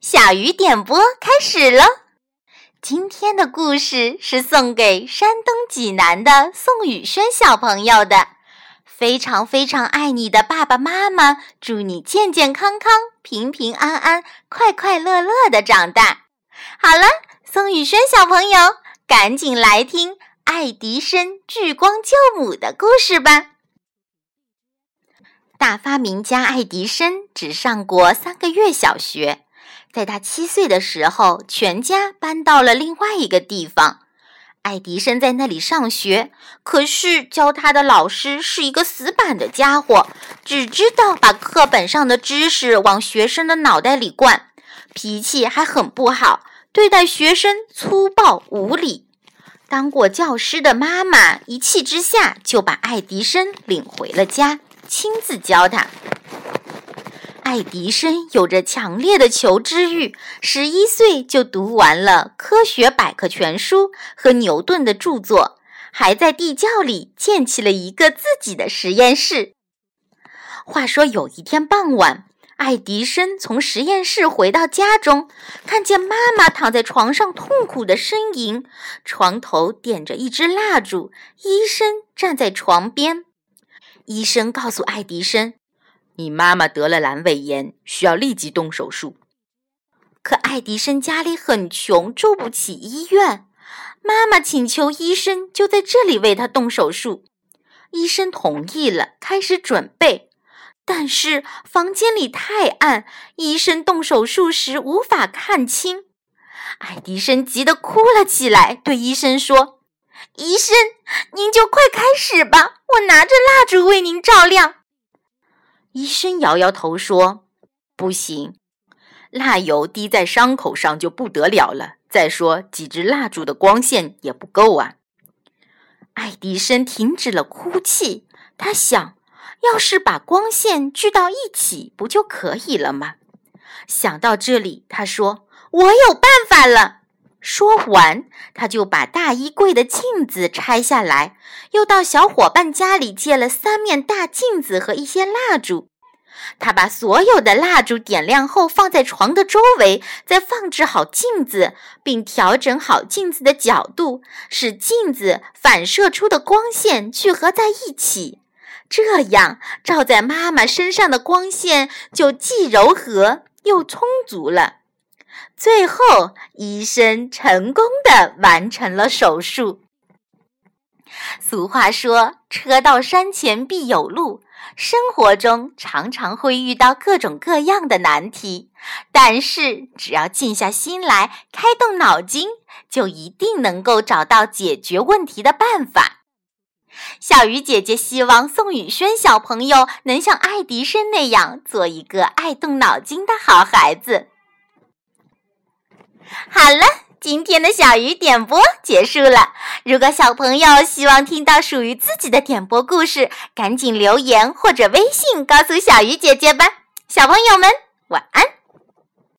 小鱼点播开始喽！今天的故事是送给山东济南的宋宇轩小朋友的。非常非常爱你的爸爸妈妈，祝你健健康康、平平安安、快快乐乐的长大。好了，宋宇轩小朋友，赶紧来听爱迪生聚光救母的故事吧。大发明家爱迪生只上过三个月小学。在他七岁的时候，全家搬到了另外一个地方。爱迪生在那里上学，可是教他的老师是一个死板的家伙，只知道把课本上的知识往学生的脑袋里灌，脾气还很不好，对待学生粗暴无礼。当过教师的妈妈一气之下就把爱迪生领回了家，亲自教他。爱迪生有着强烈的求知欲，十一岁就读完了《科学百科全书》和牛顿的著作，还在地窖里建起了一个自己的实验室。话说有一天傍晚，爱迪生从实验室回到家中，看见妈妈躺在床上痛苦的呻吟，床头点着一支蜡烛，医生站在床边。医生告诉爱迪生。你妈妈得了阑尾炎，需要立即动手术。可爱迪生家里很穷，住不起医院。妈妈请求医生就在这里为他动手术。医生同意了，开始准备。但是房间里太暗，医生动手术时无法看清。爱迪生急得哭了起来，对医生说：“医生，您就快开始吧，我拿着蜡烛为您照亮。”医生摇摇头说：“不行，蜡油滴在伤口上就不得了了。再说，几支蜡烛的光线也不够啊。”爱迪生停止了哭泣，他想，要是把光线聚到一起，不就可以了吗？想到这里，他说：“我有办法了。”说完，他就把大衣柜的镜子拆下来，又到小伙伴家里借了三面大镜子和一些蜡烛。他把所有的蜡烛点亮后，放在床的周围，再放置好镜子，并调整好镜子的角度，使镜子反射出的光线聚合在一起。这样，照在妈妈身上的光线就既柔和又充足了。最后，医生成功的完成了手术。俗话说：“车到山前必有路。”生活中常常会遇到各种各样的难题，但是只要静下心来，开动脑筋，就一定能够找到解决问题的办法。小鱼姐姐希望宋宇轩小朋友能像爱迪生那样，做一个爱动脑筋的好孩子。好了。今天的小鱼点播结束了。如果小朋友希望听到属于自己的点播故事，赶紧留言或者微信告诉小鱼姐姐吧。小朋友们，晚安。